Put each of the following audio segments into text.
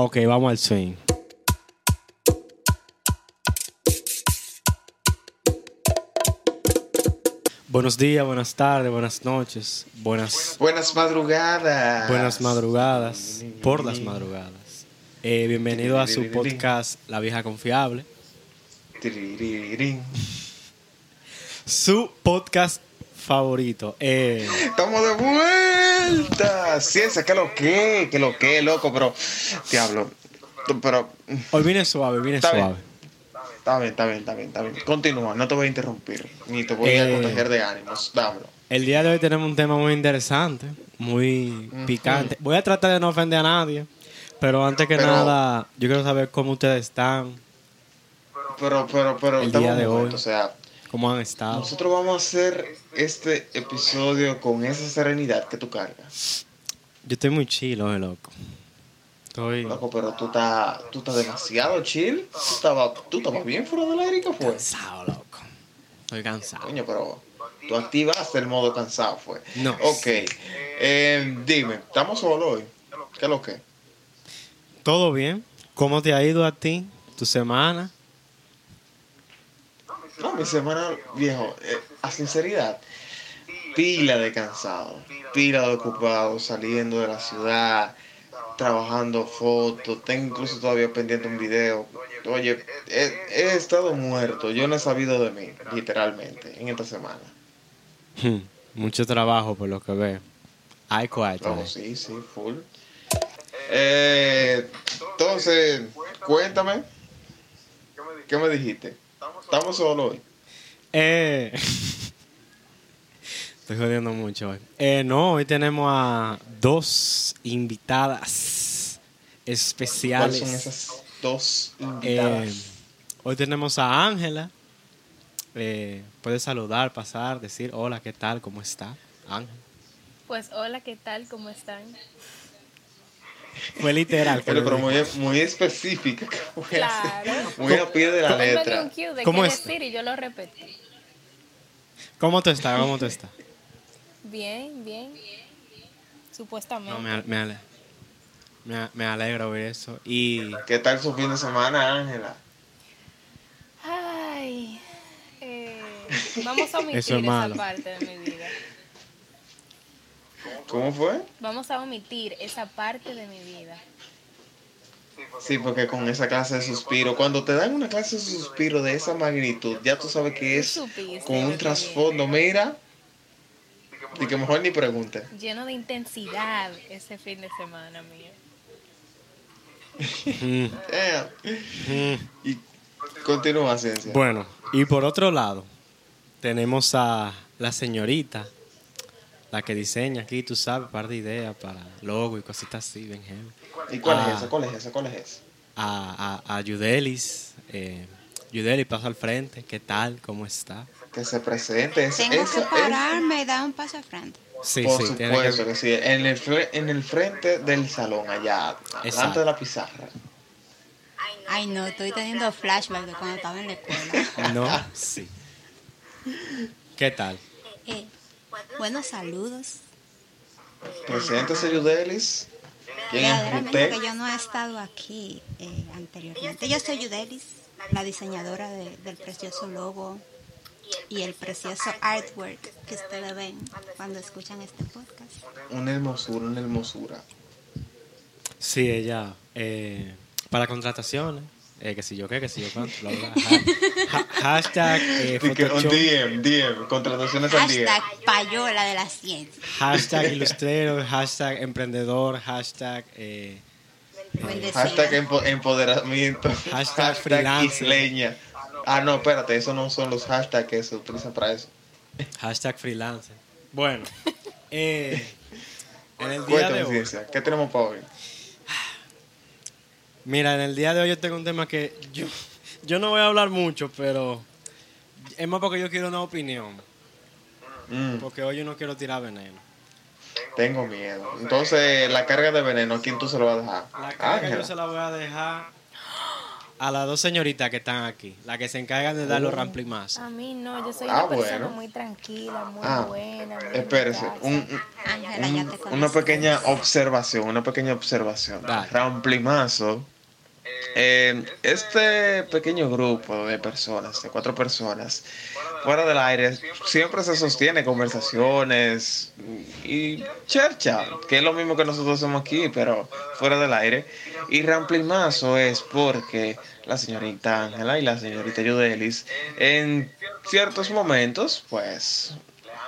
Ok, vamos al swing. Buenos días, buenas tardes, buenas noches, buenas, Buenas madrugadas. buenas madrugadas, por las madrugadas. Eh, bienvenido a su podcast La Vieja Confiable, su podcast favorito. Eh, Estamos de vuelta. Ciencia, que lo que, que lo que, loco, pero. Diablo. Pero. hoy viene suave, viene Está bien. suave. Está bien, está bien, está bien, está bien. Continúa, no te voy a interrumpir. Ni te voy a Eh. contagiar de ánimos. Dámelo. El día de hoy tenemos un tema muy interesante, muy picante. Voy a tratar de no ofender a nadie, pero antes que Pero- nada, yo quiero saber cómo ustedes están, Pero, pero, pero. El día de momento, hoy. O sea, cómo han estado. nosotros vamos a hacer este episodio con esa serenidad que tú cargas. Yo estoy muy chill hoy, loco. Estoy Loco, pero tú estás, tú estás demasiado chill. Tú estabas, tú estabas bien fuera del aire, ¿qué fue? cansado, loco. Estoy cansado. Coño, pero tú activaste el modo cansado, fue. No. Ok. Eh, dime, ¿estamos solos hoy? ¿Qué es lo que? ¿Todo bien? ¿Cómo te ha ido a ti, tu semana? No, mi semana, viejo, eh, a sinceridad, pila de cansado, pila de ocupado, saliendo de la ciudad, trabajando fotos, tengo incluso todavía pendiente un video. Oye, he, he estado muerto, yo no he sabido de mí, literalmente, en esta semana. Hmm, Mucho trabajo por lo que veo. Ay, cuál. Oh, sí, sí, full. Eh, entonces, cuéntame, ¿qué me dijiste? ¿Estamos solos hoy? Eh, estoy jodiendo mucho hoy. Eh, no, hoy tenemos a dos invitadas ¿Cuáles especiales. son esas dos Eh, invitadas? hoy tenemos a Ángela. Eh, puede saludar, pasar, decir hola, ¿qué tal? ¿Cómo está? Ángela. Pues hola, ¿qué tal? ¿Cómo están? Fue literal. Pero, pero muy, muy específica, Claro. muy a pie de la Pónganme letra. un cue de ¿Cómo qué es? decir y yo lo repetí. ¿Cómo tú estás? ¿Cómo tú estás? Bien, bien. Supuestamente. No, me, ale- me, ale- me, me alegro oír eso. Y ¿Qué tal su fin de semana, Ángela? Ay. eh, vamos a omitir Eso es esa parte de mi vida. ¿Cómo fue? Vamos a omitir esa parte de mi vida. Sí, porque con esa clase de suspiro, cuando te dan una clase de suspiro de esa magnitud, ya tú sabes que es con un trasfondo, mira, y que mejor ni pregunte. Lleno de intensidad ese fin de semana mío. Eh. Y continúa, ciencia. bueno, y por otro lado, tenemos a la señorita, la que diseña aquí, tú sabes, un par de ideas para logo y cositas así, heavy. ¿Y cuál Ah. es esa? ¿Cuál es esa? ¿Cuál es esa? A, a, a Yudelis. Eh, Yudelis, paso al frente. ¿Qué tal? ¿Cómo está? Que se presente. Es, Tengo esa- que es- pararme y dar un paso al frente. Sí, por sí, tiene supuesto que... que sí. En el, en el frente del salón, allá, delante de la pizarra. Ay, no, estoy teniendo flashback de cuando estaba en la escuela. No, sí. ¿Qué tal? Eh, buenos saludos. Preséntese, Yudelis. ¿Quién es Verdaderamente usted? que yo no he estado aquí eh, anteriormente. Yo soy Yudelis, la diseñadora de- del precioso logo y el precioso artwork que ustedes ven cuando escuchan este podcast. Una hermosura, una hermosura. Sí, ella. Eh, para contrataciones. Eh, que si yo qué, que si yo cuánto. bla, bla, ha- ha- hashtag eh, un DM, DM, contrataciones al DM. Hashtag payola de la ciencia. hashtag ilustrero, hashtag emprendedor, hashtag eh, Bendecida. Hashtag empo- empoderamiento. Hashtag freelancer. isleña. Ah, no, espérate, esos no son los hashtags que se utilizan para eso. hashtag freelancer. Bueno, eh, en el día Cuéntame, de hoy. ciencia, ¿qué tenemos para hoy? Mira, en el día de hoy yo tengo un tema que yo, yo no voy a hablar mucho, pero es más porque yo quiero una opinión. Mm, Porque hoy yo no quiero tirar veneno. tengo miedo. Entonces, la carga de veneno, ¿a quién tú se lo vas a dejar? La carga Ángela. yo se la voy a dejar a las dos señoritas que están aquí, las que se encargan de dar los ramplimazos. A mí no, yo soy Ah, una persona bueno. muy tranquila, muy Ah, buena. Muy espérese, un- casa. Ángela, ya te un- conozco. una pequeña observación, una pequeña observación. Ramplimazo. Eh, este pequeño grupo de personas, de cuatro personas, fuera del aire, siempre se sostiene conversaciones y chercha, que es lo mismo que nosotros hacemos aquí, pero fuera del aire. Y Ramplimazo es porque la señorita Ángela y la señorita Yudelis en ciertos momentos, pues,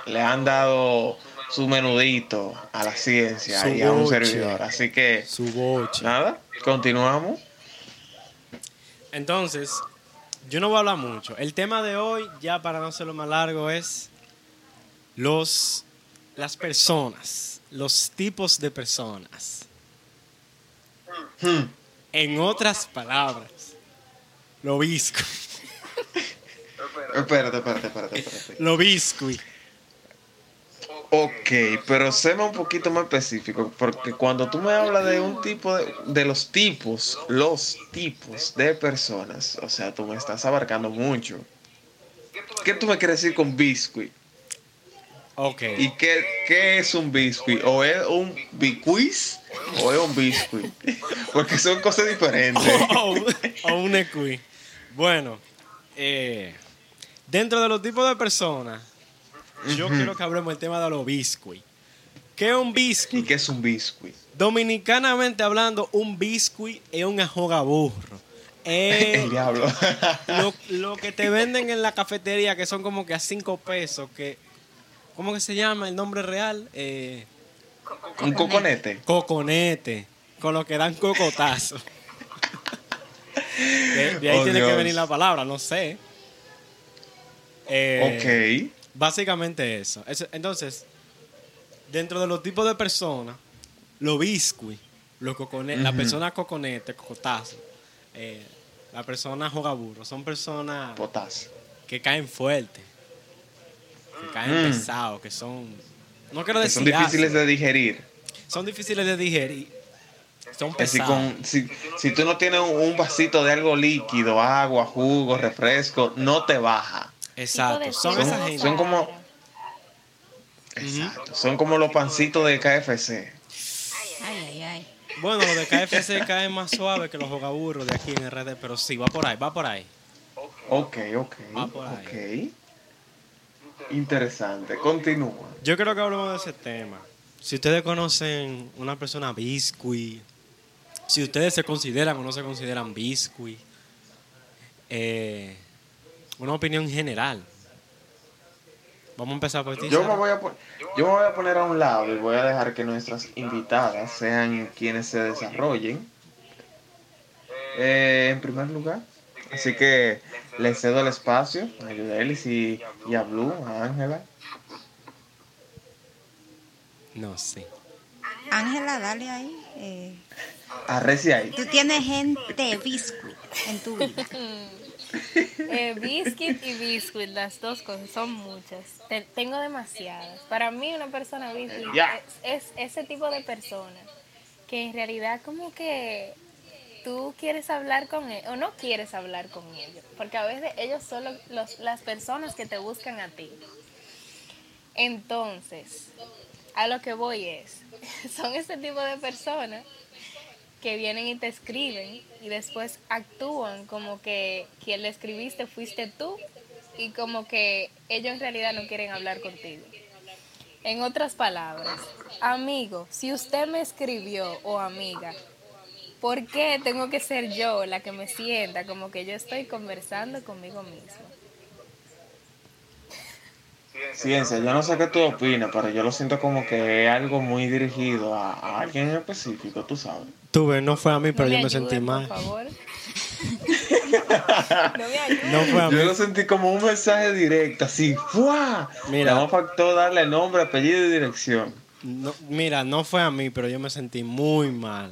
le han dado su menudito a la ciencia Su y a un boche. servidor. Así que, Su boche. nada, continuamos. Entonces, yo no voy a hablar mucho. El tema de hoy, ya para no hacerlo más largo, es los las personas, los tipos de personas. Hmm. En otras palabras, lo biscuit. Espérate, espérate, espérate, espérate. Lo biscuit. Ok, pero séme un poquito más específico, porque cuando tú me hablas de un tipo de, de los tipos, los tipos de personas, o sea, tú me estás abarcando mucho. ¿Qué tú me quieres decir con biscuit? Ok. ¿Y qué, qué es un biscuit? ¿O es un bicuis o es un biscuit? Porque son cosas diferentes. o, o un equi. Bueno, eh, dentro de los tipos de personas, yo quiero que hablemos del tema de los biscuits. ¿Qué es un ¿Y biscuit? qué es un biscuit? Dominicanamente hablando, un biscuit es un ajogaburro. Es El diablo. lo, lo que te venden en la cafetería, que son como que a cinco pesos, que... ¿Cómo que se llama el nombre real? Eh, un coconete. coconete, con lo que dan cocotazo. De, de ahí Oh, tiene que venir la palabra, no sé. Eh, ok. Básicamente eso. Eso- Entonces, dentro de los tipos de personas, los biscuit, los cocone- la Ujú. persona coconete, cocotazo, eh, la persona jogaburro, son personas Potasio. que caen fuerte, que caen Mm. pesados, que son... No quiero decir son difíciles de digerir. son difíciles de digerir. Son pesados. con, si, si tú no tienes un, un vasito de algo líquido, agua, jugo, refresco, no te baja. Exacto. Son Son- esa cierto gente. son como-. Exacto. Son como los pancitos de KFC. Ay, ay, ay. Bueno, los de KFC caen más suave que los jogaburros de aquí en RD, pero sí, va por ahí, va por ahí. Ok, ok. Va por ahí. Ok. Interesante. Continúa. Yo creo que hablemos de ese tema. Si ustedes conocen una persona biscuit, si ustedes se consideran o no se consideran biscuit, eh, una opinión general. Vamos a empezar por ti. Yo me, voy a yo me voy a poner a un lado y voy a dejar que nuestras invitadas sean quienes se desarrollen. Eh, en primer lugar, así que le cedo el espacio a Yudelis y, y a Blue, a Ángela. No, sí. Ángela, dale ahí. eh, A Reci ahí. tú tienes gente biscuit en tu vida. Eh, biscuit y biscuit, las dos cosas, son muchas. Te- tengo demasiadas. Para mí una persona biscuit es, es ese tipo de persona que en realidad como que tú quieres hablar con él o no quieres hablar con ellos. Porque a veces ellos son lo- los- las personas que te buscan a ti. Entonces, a lo que voy es, son ese tipo de personas que vienen y te escriben y después actúan como que quien le escribiste fuiste tú y como que ellos en realidad no quieren hablar contigo. En otras palabras, amigo, si usted me escribió o amiga, ¿por qué tengo que ser yo la que me sienta como que yo estoy conversando conmigo mismo? Ciencia, yo no sé qué tú opinas, pero yo lo siento como que es algo muy dirigido a, a alguien en específico, tú sabes. Tú ves, no fue a mí, pero No yo me sentí mal. Por favor. no me. No fue a mí. Yo lo sentí como un mensaje directo, así, ¡fua! Mira. Me faltó darle nombre, apellido y dirección. No, mira, no fue a mí, pero yo me sentí muy mal.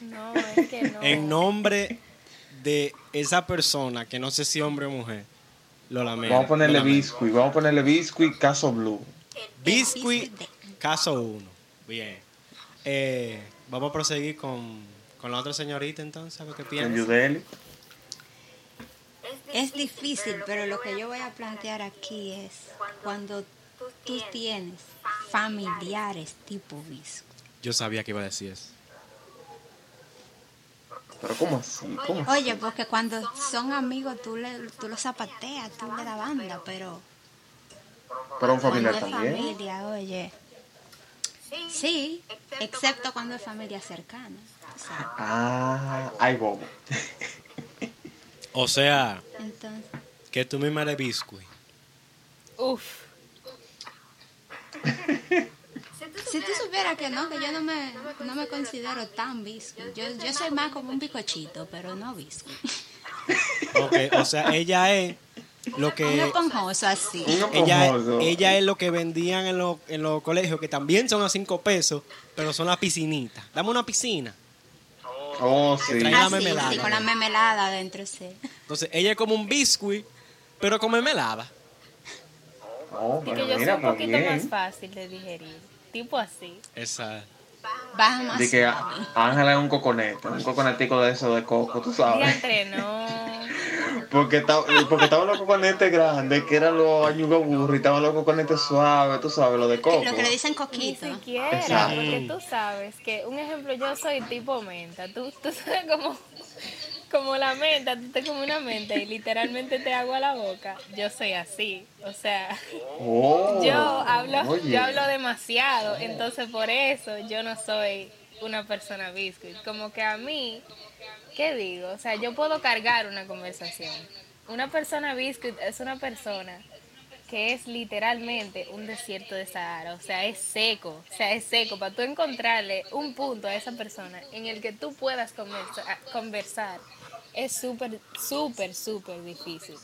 No, es que no. En nombre de esa persona, que no sé si hombre o mujer, lo lamento. Vamos a ponerle biscuit, vamos a ponerle biscuit, caso blue. Biscuit, caso 1. Bien. Eh, vamos a proseguir con, con la otra señorita entonces, a ver qué piensa. Yudeli. Es difícil, pero lo que yo voy a plantear aquí es cuando tú tienes familiares tipo visco. Yo sabía que iba a decir eso. Pero ¿cómo así? ¿Cómo así? Oye, porque cuando son amigos tú, le, tú los zapateas, tú le das banda, pero Pero un familiar también. familia, oye. Sí, excepto cuando es familia cercana. o sea, Ah, ay, bobo. O sea, Entonces, que tú misma eres biscuit. Uf. si tú supieras que no, que yo no me, no me considero tan visco. Yo, yo soy más como un bicochito, pero no visco. Ok, o sea, ella es lo Un que esponjoso así. Ella, ella es lo que vendían en, los- en los colegios, que también son a cinco pesos, pero son las piscinitas. Dame una piscina. Oh, sí. Trae la Así, mermelada. sí, con la mermelada adentro, sí. Entonces, ella es como un biscuit, pero con mermelada. Oh, pero que yo soy mira, un poquito más fácil de digerir. Tipo así. Baja más. De que Ángela es un coconete, un coconetico de eso de coco, tú sabes. Diantre, no. Porque, está- porque estaban los coconetes grandes, que eran los añugaburros, y estaban los coconetes suaves, tú sabes, los de coco. Lo que le dicen Ni coquito. siquiera, Exacto. porque tú sabes que, un ejemplo, yo soy tipo menta. Tú, tú sabes como, como la menta, tú te comes una menta y literalmente te agua la boca. Yo soy así. O sea, Oh, yo hablo, oye. yo hablo demasiado, entonces por eso yo no soy una persona biscuit. Como que a mí, ¿qué digo? O sea, yo puedo cargar una conversación. Una persona biscuit es una persona que es literalmente un desierto de Sahara, o sea, es seco, o sea, es seco. Para tú encontrarle un punto a esa persona en el que tú puedas conversa- conversar, es súper, súper, súper difícil.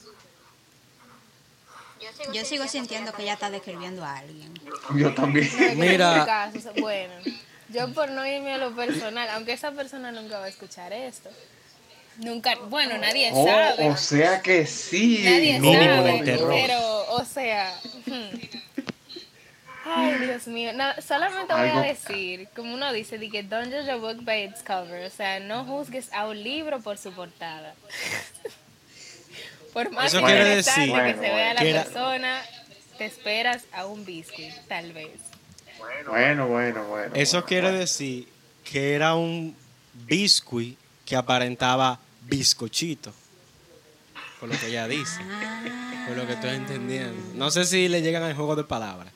Yo sigo sintiendo que ella está describiendo a alguien. Yo también. No, Mira. caso, bueno, yo por no irme a lo personal, aunque esa persona nunca va a escuchar esto, nunca, bueno, nadie Oh, sabe, o sea que sí. nadie Mínimo de sabe, terror. pero, o sea, hmm. Ay, Dios mío, no, solamente voy Algo- a decir, como uno dice, de que don't judge a book by its cover, o sea, no juzgues a un libro por su portada. Por más Eso quiere decir que se vea la persona, te esperas a un biscuit, tal vez. Bueno, bueno, bueno. Eso bueno, quiere bueno. decir que era un biscuit que aparentaba bizcochito. Por lo que ella dice. Ah, Por lo que estoy entendiendo. No sé si le llegan al juego de palabras.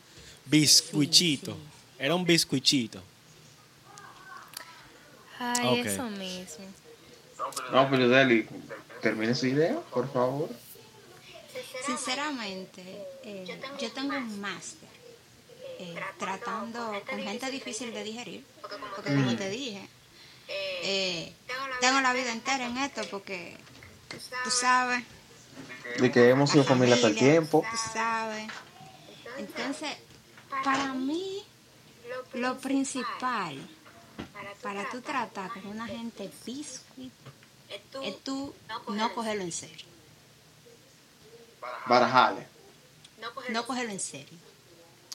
Biscuichito. Era un biscuichito. Ay, eso mismo. No, pero Deli, termine su idea, por favor. Sinceramente, eh, yo tengo un máster eh, tratando con gente difícil de digerir, porque como te dije, eh, tengo la vida entera en esto porque tú sabes, De que hemos sido familia hasta el tiempo. Tú sabes. Entonces, para mí, lo principal para tú tratar con una gente biscuit es tú no cogerlo en serio. Barajale. No cogerlo en serio.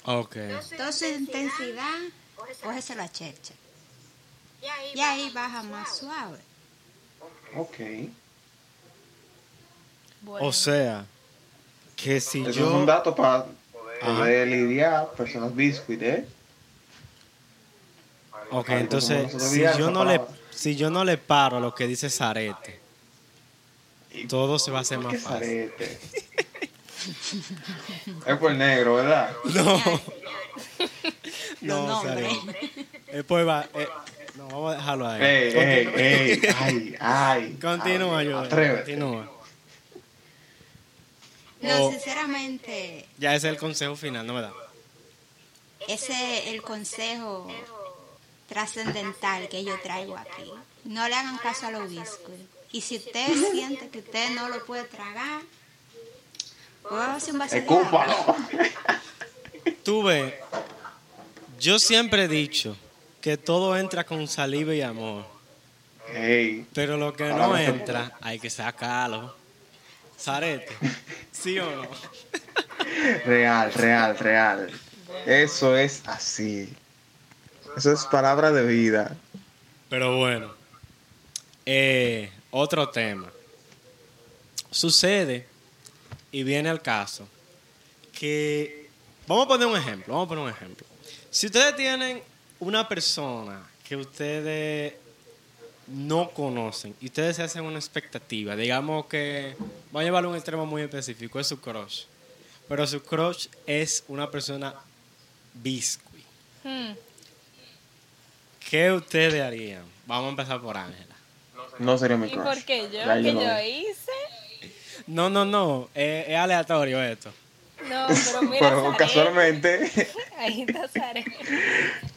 Ok. Toda su intensidad, cógese la chercha. Y ahí baja más suave. Ok. Bueno, O sea, que si Eso es yo... un dato para. Poder lidiar personas biscuit, ¿eh? Ok, entonces, si yo, no le, si yo no le paro a lo que dice Zarete, todo se va a hacer ¿Por más qué fácil. zarete? es por negro, ¿verdad? No. No, nombres. Zarete. Después va... eh, no, vamos a dejarlo ahí. Ey, ey, Continúa. ey, ay, ay. Continúa, ay, yo. Atrévete. Continúa. No, sinceramente, Ya ese es el consejo final, ¿no me da? ese es el consejo trascendental que yo traigo aquí. No le hagan caso a los biscuits. Y si usted siente que usted no lo puede tragar, pues hacer un vaso de agua. Escúpalo. Tú ves, yo siempre he dicho que todo entra con saliva y amor. Ey, Pero lo que no entra, hay que sacarlo. Zarete, ¿sí o no? real, real, real. Eso es así. Eso es palabra de vida. Pero bueno, eh, otro tema. sucede y viene al caso que vamos a poner un ejemplo, vamos a poner un ejemplo. Si ustedes tienen una persona que ustedes no conocen y ustedes se hacen una expectativa, digamos que va a llevarlo a un extremo muy específico, es su crush. Pero su crush es una persona biscuit. Hmm. ¿Qué ustedes harían? Vamos a empezar por Ángela. No sería mi ¿Y crush. por qué yo? Ya ¿Qué lo yo hice? No, no, no, es, es aleatorio esto. No, pero mira, Pero Zaret. casualmente, Ahí está.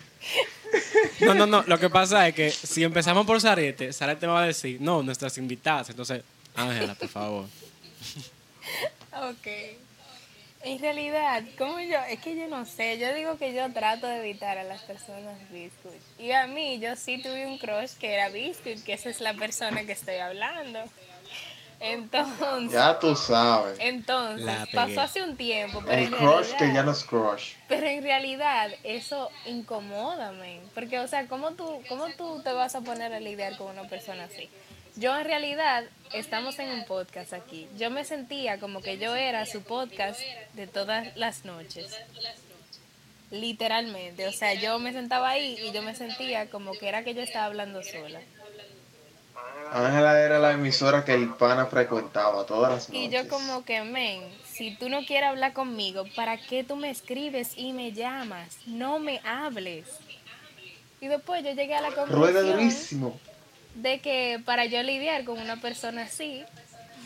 No, no, no, lo que pasa es que si empezamos por Zarete, Zarete me va a decir, no, nuestras invitadas. Entonces, Ángela, por favor. Ok. En realidad, como yo, es que yo no sé, yo digo que yo trato de evitar a las personas biscuit. Y a mí, yo sí tuve un crush que era biscuit, que esa es la persona que estoy hablando. Entonces, ya tú sabes. entonces pasó hace un tiempo, pero El en crush que realidad- ya no es crush. Pero en realidad eso incomoda, men. Porque, o sea, ¿cómo tú, ¿cómo tú te vas a poner a lidiar con una persona así? Yo en realidad, estamos en un podcast aquí. Yo me sentía como que yo era su podcast de todas las noches. Literalmente. O sea, yo me sentaba ahí y yo me sentía como que era que yo estaba hablando sola. Ángela era la emisora que el pana frecuentaba todas las noches. Y yo como que, men, si tú no quieres hablar conmigo, ¿para qué tú me escribes y me llamas? No me hables. Y después yo llegué a la Rueda conclusión durísimo. de que para yo lidiar con una persona así,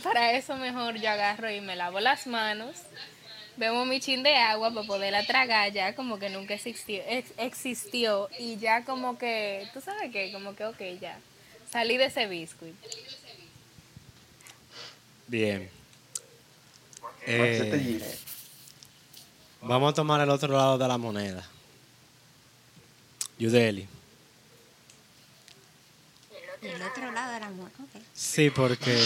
para eso mejor yo agarro y me lavo las manos, bebo mi chin de agua para poderla tragar ya como que nunca existió, ex- existió y ya como que, tú sabes qué, como que ok, ya, salí de ese biscuit. Bien. Se te Eh, gire. vamos a tomar el otro lado de la moneda. Yudeli. El otro lado del amor. ok. Sí, porque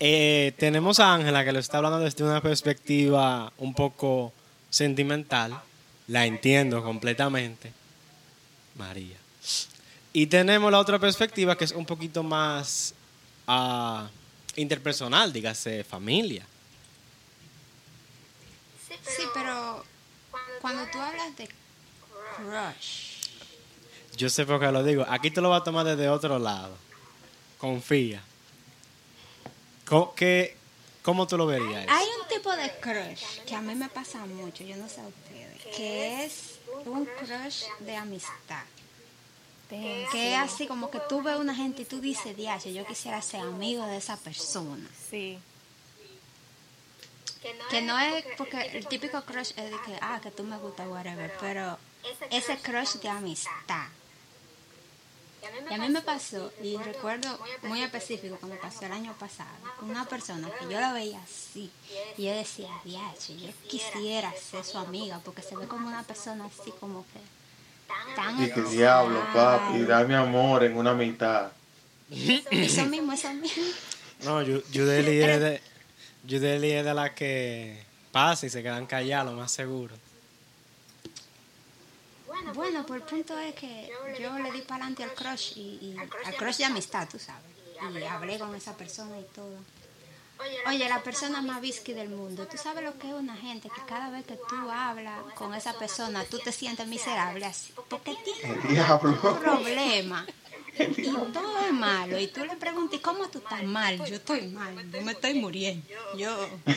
eh, tenemos a Ángela que lo está hablando desde una perspectiva un poco sentimental. La entiendo completamente. María. Y tenemos la otra perspectiva que es un poquito más ah, interpersonal, dígase familia. Sí, pero cuando tú hablas de crush, Yo sé por qué lo digo. Aquí te lo va a tomar desde otro lado. Confía. ¿Cómo, qué- cómo tú lo verías? eso? hay un tipo de crush que a mí me pasa mucho, yo no sé a ustedes, que es un crush de amistad. Que es así como que tú ves una gente y tú dices, diache, yo quisiera ser amigo de esa persona. Sí. Que no es porque el típico crush es de que, ah, que tú me gusta, whatever, pero ese crush de amistad. Y a mí me pasó, y recuerdo muy específico cuando pasó el año pasado, con una persona que yo la veía así, y yo decía, diache, yo quisiera ser su amiga, porque se ve como una persona así como que tan Y que diablo, papi, dame amor en una mitad. Eso mismo, eso mismo. No, Yu- Yudeli es de, Yudeli es de la que pasa y se quedan callados, lo más seguro. Bueno, pues el punto es que yo le di para adelante al crush, y, y al crush de amistad, tú sabes, y hablé con esa persona y todo. Oye, la persona más whisky del mundo, tú sabes lo que es una gente que cada vez que tú hablas con esa persona, tú te sientes miserable así, porque tiene un problema y todo es malo. Y tú le preguntas, ¿cómo tú estás mal? Yo estoy mal, yo me estoy muriendo. Yo.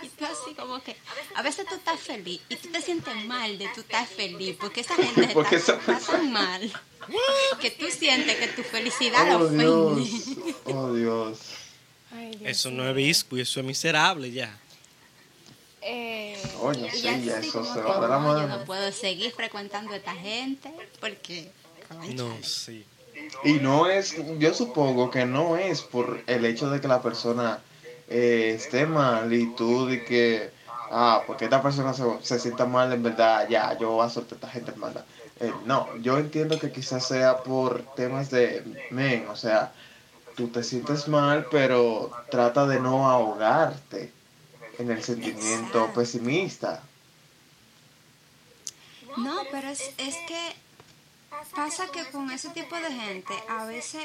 Y tú así como que, a veces tú estás feliz y tú te sientes mal de tú estás feliz, porque esa gente Porque está, esa está tan mal que tú sientes que tu felicidad la Oh ofende. Dios. Oh Dios. Ay, Eso no es biscuit, eso es miserable ya. Eh, Y sí, ya eso se va de la mano. no puedo seguir frecuentando a esta gente porque... No, sí. Y no es, yo supongo que no es por el hecho de que la persona eh, esté mal y tú de que, ah, porque esta persona se, se sienta mal en verdad, ya, yo voy a soltar a esta gente hermana. Eh, no, yo entiendo que quizás sea por temas de, men, o sea, tú te sientes mal, pero trata de no ahogarte en el sentimiento Exacto. pesimista. No, pero es, es que pasa que con ese tipo de gente a veces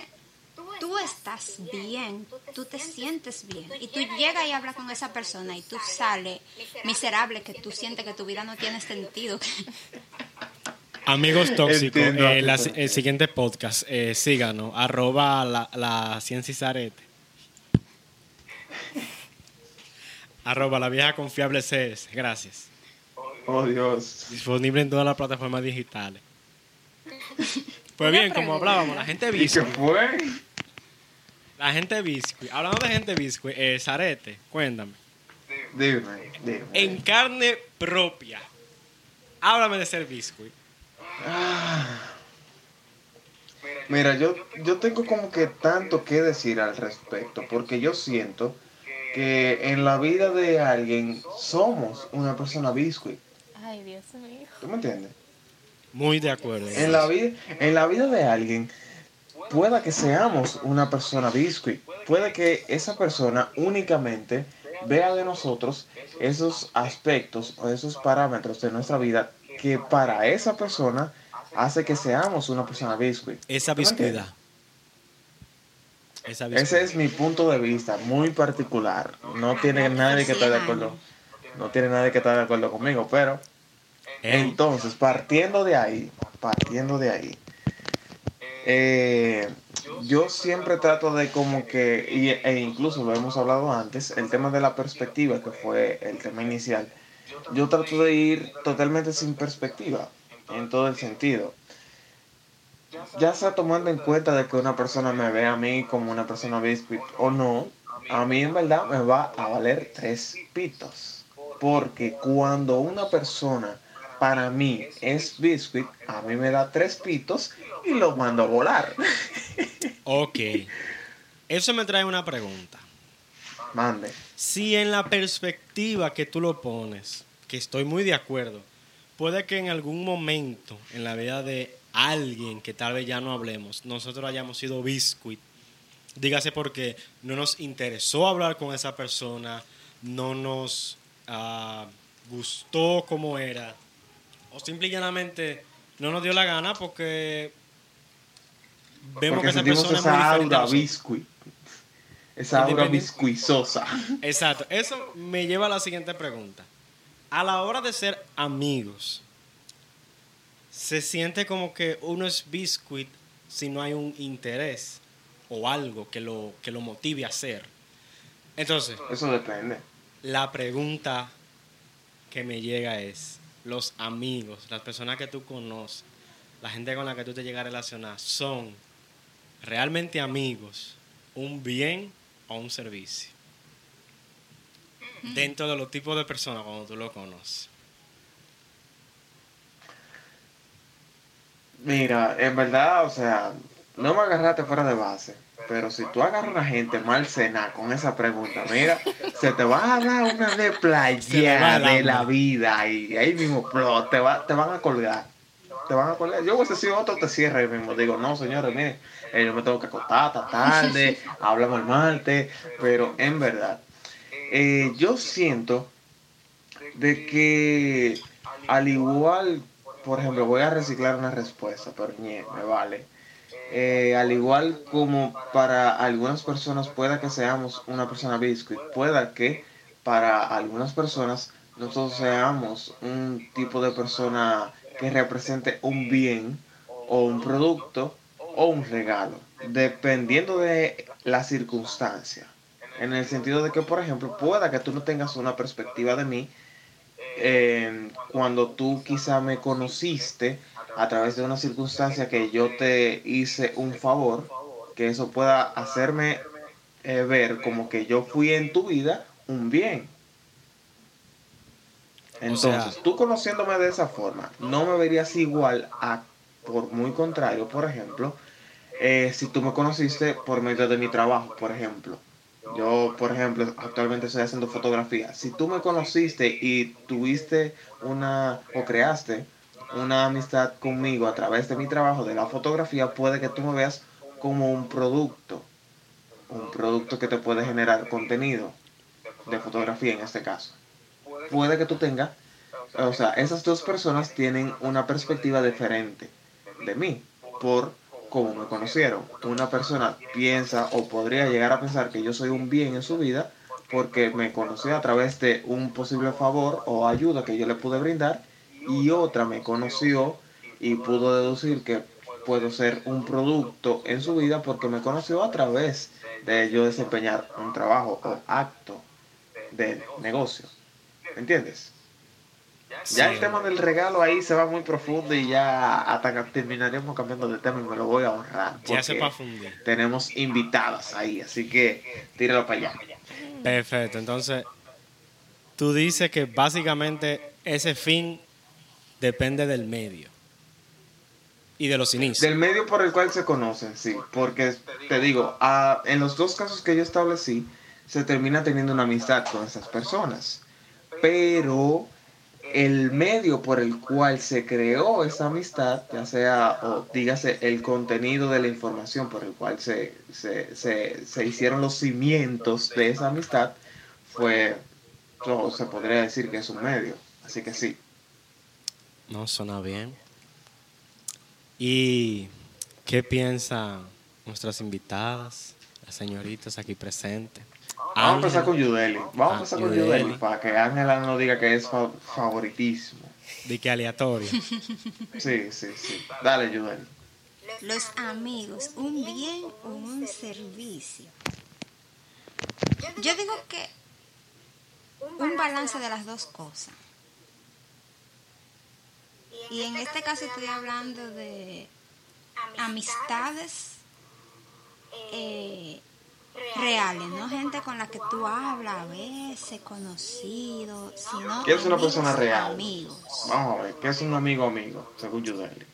tú estás bien, tú te sientes bien. Y tú llegas y hablas con esa persona y tú sales miserable, que tú sientes que tu vida no tiene sentido. Amigos tóxicos, Entiendo. eh, la- el siguiente podcast, eh, síganos, arroba la, la ciencia y zarete. arroba la vieja confiable CS, gracias. Oh, Dios. Disponible en todas las plataformas digitales. Pues bien, como hablábamos, la gente ¿Y qué biscuit. fue? La gente biscuit. Hablando de gente biscuit, eh, Zarete, cuéntame. Dime, dime. En carne propia, háblame de ser biscuit. Mira, yo, yo tengo como que tanto que decir al respecto, porque yo siento que en la vida de alguien somos una persona biscuit. Ay, Dios mío. ¿Tú me entiendes? Muy de acuerdo. En la, vida, en la vida de alguien, pueda que seamos una persona biscuit, puede que esa persona únicamente vea de nosotros esos aspectos o esos parámetros de nuestra vida que para esa persona hace que seamos una persona biscuit. Esa biscuidad. Esa biscuidad. Ese es mi punto de vista, muy particular. No tiene nadie que esté de acuerdo. No tiene nadie que esté de acuerdo conmigo, pero Eh, entonces, partiendo de ahí, partiendo de ahí, eh, yo siempre trato de como que, e incluso lo hemos hablado antes, el tema de la perspectiva, que fue el tema inicial, yo trato de ir totalmente sin perspectiva, en todo el sentido. Ya sea tomando en cuenta de que una persona me ve a mí como una persona biscuit o no, a mí en verdad me va a valer tres pitos. Porque cuando una persona para mí es biscuit, a mí me da tres pitos y lo mando a volar. ok. Eso me trae una pregunta. Mande. Si en la perspectiva que tú lo pones, que estoy muy de acuerdo, puede que en algún momento en la vida de alguien que tal vez ya no hablemos, nosotros hayamos sido biscuit, dígase porque no nos interesó hablar con esa persona, no nos ah, gustó como era, o simple y llanamente no nos dio la gana porque vemos Porque que esa persona es muy aura biscuit. Esa aura Independiente- biscuizosa. Exacto. Eso me lleva a la siguiente pregunta. A la hora de ser amigos, se siente como que uno es biscuit si no hay un interés o algo que lo, que lo motive a hacer. Entonces, Eso depende. la pregunta que me llega es, los amigos, las personas que tú conoces, la gente con la que tú te llegas a relacionar, ¿son realmente amigos, un bien o un servicio? Dentro de los tipos de personas cuando tú lo conoces. Mira, en verdad, o sea, no me agarraste fuera de base. Pero si tú agarras a una gente mal cena con esa pregunta, mira, se te va a dar una de playa de la vida y ahí mismo te, va, te van a colgar. Te van a colgar. Yo hubiese sido otro, te cierra ahí mismo. Digo, no, señores, miren, eh, yo me tengo que acostar hasta tarde, hablamos el martes, pero en verdad, eh, yo siento de que al igual, por ejemplo, voy a reciclar una respuesta, pero ñe, me vale. Eh, al igual como para algunas personas pueda que seamos una persona biscuit, pueda que para algunas personas nosotros seamos un tipo de persona que represente un bien o un producto o un regalo, dependiendo de la circunstancia. En el sentido de que, por ejemplo, pueda que tú no tengas una perspectiva de mí eh, cuando tú quizá me conociste a través de una circunstancia que yo te hice un favor, que eso pueda hacerme eh, ver como que yo fui en tu vida un bien. Entonces, sea- tú conociéndome de esa forma, no me verías igual a, por muy contrario, por ejemplo, eh, si tú me conociste por medio de mi trabajo, por ejemplo. Yo, por ejemplo, actualmente estoy haciendo fotografía. Si tú me conociste y tuviste una, o creaste una amistad conmigo a través de mi trabajo de la fotografía, puede que tú me veas como un producto. Un producto que te puede generar contenido de fotografía en este caso. Puede que tú tengas, o sea, esas dos personas tienen una perspectiva diferente de mí por cómo me conocieron. Una persona piensa o podría llegar a pensar que yo soy un bien en su vida porque me conoció a través de un posible favor o ayuda que yo le pude brindar y otra me conoció y pudo deducir que puedo ser un producto en su vida porque me conoció a través de yo desempeñar un trabajo o acto de negocio. ¿Me entiendes? Ya el tema del regalo ahí se va muy profundo y ya hasta terminaremos cambiando de tema y me lo voy a ahorrar. Ya se. Tenemos invitadas ahí, así que tíralo para allá. Perfecto, entonces tú dices que básicamente ese fin depende del medio y de los inicios. Del medio por el cual se conocen, sí. Porque te digo, ah, en los dos casos que yo establecí, se termina teniendo una amistad con esas personas. Pero el medio por el cual se creó esa amistad, ya sea, o dígase, el contenido de la información por el cual se, se, se, se hicieron los cimientos de esa amistad, fue, o se podría decir que es un medio. Así que sí. No, suena bien. ¿Y qué piensan nuestras invitadas, las señoritas aquí presentes? Vamos a empezar con Yudeli. Vamos a Ah, empezar con Yudeli. Yudeli para que Ángela no diga que es fa- favoritismo. De que aleatorio. Sí, sí, sí. Dale, Yudeli. Los amigos, un bien o un servicio. Yo digo que un balance de las dos cosas. Y en este caso estoy hablando de amistades eh, reales, no gente con la que tú hablas a veces, conocidos, sino ¿Qué es una amigos, persona real? amigos. Vamos a ver, ¿qué es un amigo amigo? Según Yudeli.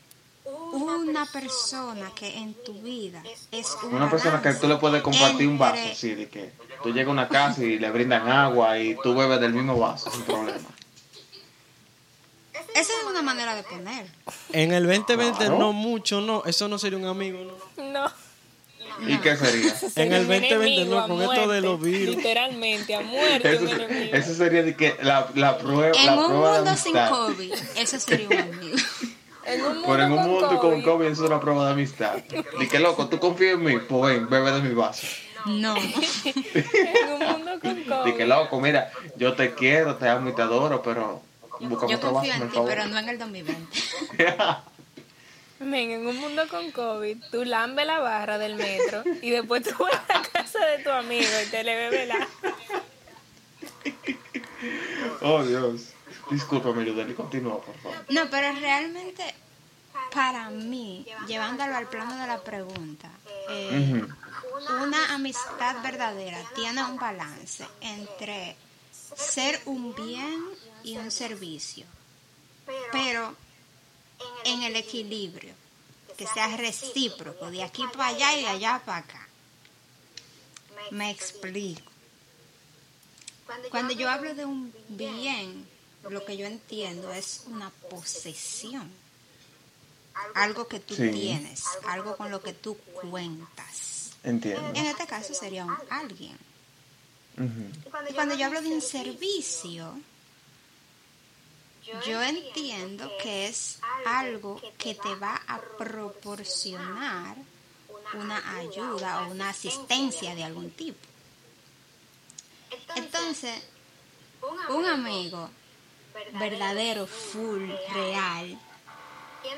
Una persona que en tu vida es un Una persona que tú le puedes compartir un vaso, así de que tú llegas a una casa y le brindan agua y tú bebes del mismo vaso, sin problema. Esa es una manera de poner. En el 2020 Claro. no mucho, no. Eso no sería un amigo, ¿no? No. ¿Y qué sería? En el Un 2020 enemigo no, a con esto de los virus. Literalmente, a muerte Eso, eso sería de que la, la prueba, En la un prueba de mundo sin. COVID, eso sería un amigo. En un mundo, Pero en un con, mundo COVID, con COVID eso es una prueba de amistad. Y que loco, tú confías en mí, pues ven, bebe de mi vaso. No. En un mundo con Y COVID. que loco, mira, yo te quiero, te amo y te adoro, pero buscamos Yo otro vaso, confío en ti, pero no en el 2020. Men, en un mundo con COVID, tú lambes la barra del metro y después tú vas a la casa de tu amigo y te le bebes la... Oh, Dios. Discúlpame, Yudeli, continúa, por favor. No, pero realmente, para mí, llevándolo al plano de la pregunta, eh, una amistad verdadera tiene un balance entre ser un bien y un servicio, pero en el equilibrio, que sea recíproco, de aquí para allá y de allá para acá. Me explico. Cuando yo hablo de un bien, lo que yo entiendo es una posesión. Algo que tú Sí. tienes, algo con lo que tú cuentas. Entiendo. En este caso sería un alguien. Y cuando yo hablo de un servicio, yo entiendo que es algo que te va a proporcionar una ayuda o una asistencia de algún tipo. Entonces, un amigo verdadero, full, real,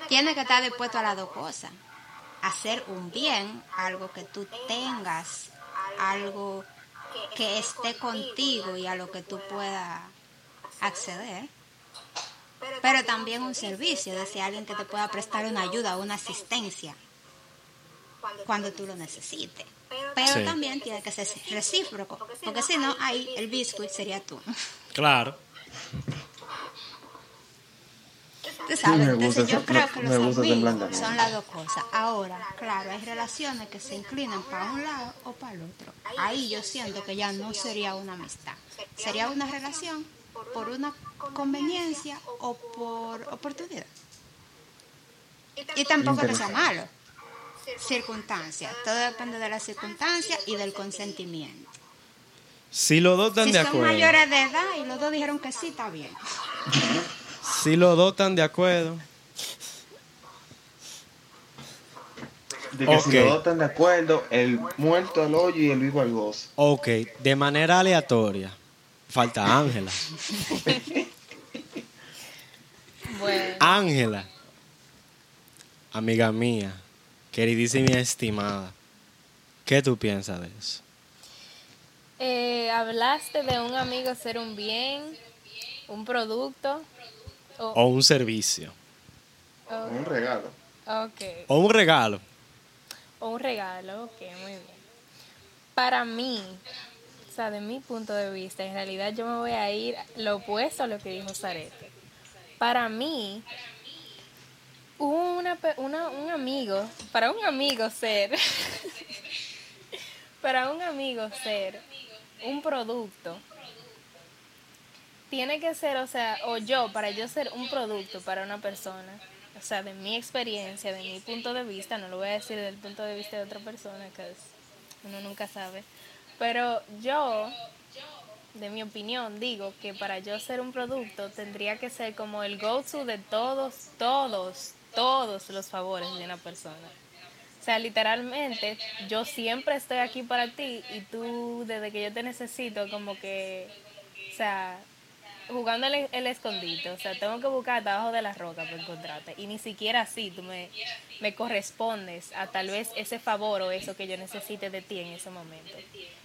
tiene que estar dispuesto a las dos cosas. Hacer un bien, algo que tú tengas, algo que esté contigo y a lo que tú puedas acceder. Pero también un servicio, decir, alguien que te pueda prestar una ayuda o una asistencia cuando tú lo necesites. Pero Sí. también tiene que ser recíproco, porque si no, ahí el biscuit sería tú. Claro. Tú sabes, entonces yo creo que me los amigos son las dos cosas. Ahora, claro, hay relaciones que se inclinan para un lado o para el otro. Ahí yo siento que ya no sería una amistad. Sería una relación por una conveniencia o por oportunidad. Y tampoco que sea malo. Circunstancias. Todo depende de las circunstancias y del consentimiento. Si los dos están Si de son acuerdo. mayores de edad y los dos dijeron que sí, está bien. Si los dos están de acuerdo. De que si Ok. los dos están de acuerdo, el muerto al hoyo y el vivo al gozo. Ok, de manera aleatoria. Falta Ángela. Bueno, Ángela. Amiga mía, queridísima y estimada. ¿Qué tú piensas de eso? eh, hablaste de un amigo ser un bien, un producto. o- O un servicio. o- Un regalo. O un regalo. O un regalo, ok, muy bien. Para mí, o sea, de mi punto de vista, en realidad yo me voy a ir lo opuesto a lo que dijo Zarete. Para mí, una, una- un amigo, para un amigo ser, para un amigo ser un producto, tiene que ser, o sea, o yo, para yo ser un producto para una persona, o sea, de mi experiencia, de mi punto de vista, no lo voy a decir desde el punto de vista de otra persona, que uno nunca sabe, pero yo, de mi opinión, digo que para yo ser un producto tendría que ser como el go-to de todos, todos, todos los favores de una persona. O sea, literalmente, yo siempre estoy aquí para ti y tú, desde que yo te necesito, como que, o sea, jugando el, el escondite. O sea, tengo que buscar abajo de la roca para encontrarte. Y ni siquiera así tú me, me correspondes a tal vez ese favor o eso que yo necesite de ti en ese momento.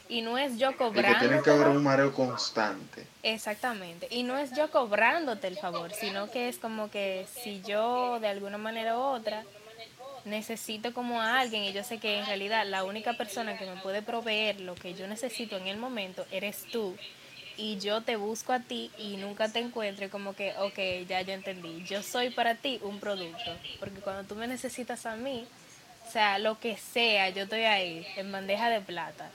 Y no es yo que tiene que haber cobrando. un mareo constante. Exactamente. Y no es yo cobrándote el favor, sino que es como que si yo de alguna manera u otra necesito como a alguien y yo sé que en realidad la única persona que me puede proveer lo que yo necesito en el momento eres tú y yo te busco a ti y nunca te encuentre como que, ok, ya yo entendí, yo soy para ti un producto, porque cuando tú me necesitas a mí, o sea, lo que sea, yo estoy ahí en bandeja de plata.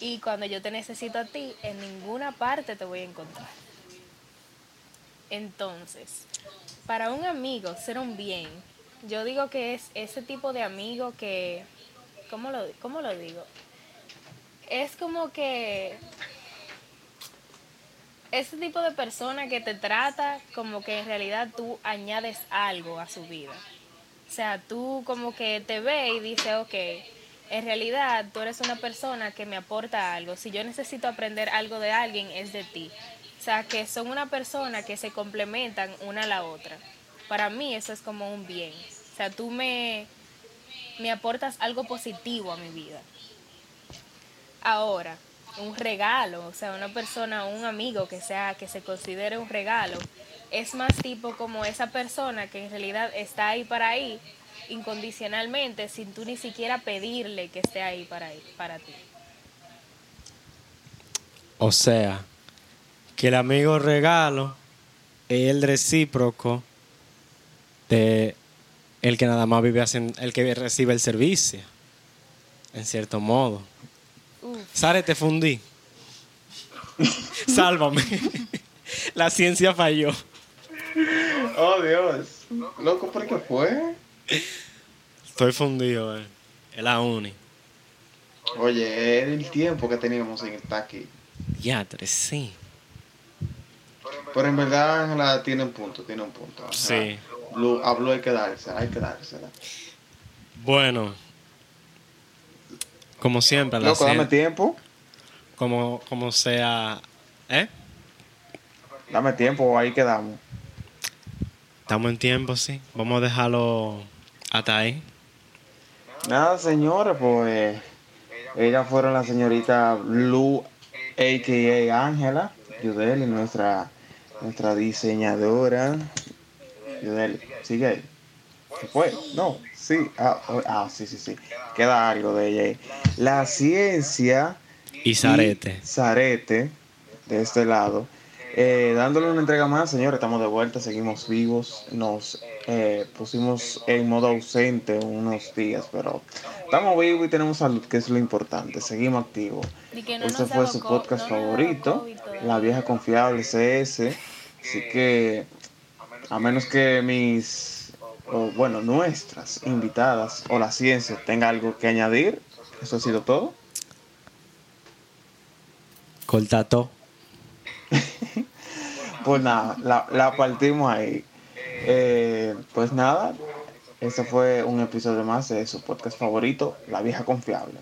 Y cuando yo te necesito a ti, en ninguna parte te voy a encontrar. Entonces, para un amigo ser un bien, yo digo que es ese tipo de amigo que, ¿cómo lo, cómo lo digo? Es como que ese tipo de persona que te trata como que en realidad tú añades algo a su vida. O sea, tú como que te ve y dice, ok, en realidad tú eres una persona que me aporta algo. Si yo necesito aprender algo de alguien, es de ti. O sea, que son una persona que se complementan una a la otra. Para mí eso es como un bien. O sea, tú me, me aportas algo positivo a mi vida. Ahora, un regalo, o sea, una persona, un amigo que sea, que se considere un regalo, es más tipo como esa persona que en realidad está ahí para ahí, incondicionalmente, sin tú ni siquiera pedirle que esté ahí para, ahí, para ti. O sea, que el amigo regalo es el recíproco de el que nada más vive el que recibe el servicio, en cierto modo. Sare, te fundí. Sálvame. La ciencia falló. Oh, Dios. Loco, ¿por qué fue? Estoy fundido, eh. Es la uni. Oye, era el tiempo que teníamos en estar aquí. Ya, tres, sí. Pero en verdad Ángela tiene un punto, tiene un punto. Ángela Sí. Lo, habló, hay que dársela, hay que dársela. Bueno. Como siempre, la Loco, dame tiempo. como, como sea. ¿Eh? Dame tiempo, ahí quedamos. Estamos en tiempo, sí. Vamos a dejarlo hasta ahí. Nada, señores, pues ellas fueron la señorita Blue, a.k.a. Ángela, Yudeli, nuestra, nuestra diseñadora. Yudeli, sigue ahí. ¿Se fue? No, sí, ah, ah, sí, sí, sí. Queda algo de ella ahí. La ciencia Y Zarete. y Zarete, de este lado. Eh, dándole una entrega más, señores, estamos de vuelta, seguimos vivos. Nos eh, pusimos en modo ausente unos días, pero estamos vivos y tenemos salud, que es lo importante. Seguimos activos. No Este fue su podcast no favorito. La Vieja Confiable CS. Así que, a menos que mis, o bueno, nuestras invitadas o la ciencia tenga algo que añadir, eso ha sido todo. Corta todo. Pues nada, la, la partimos ahí. Eh, pues nada, Este fue un episodio más de su podcast favorito, La Vieja Confiable.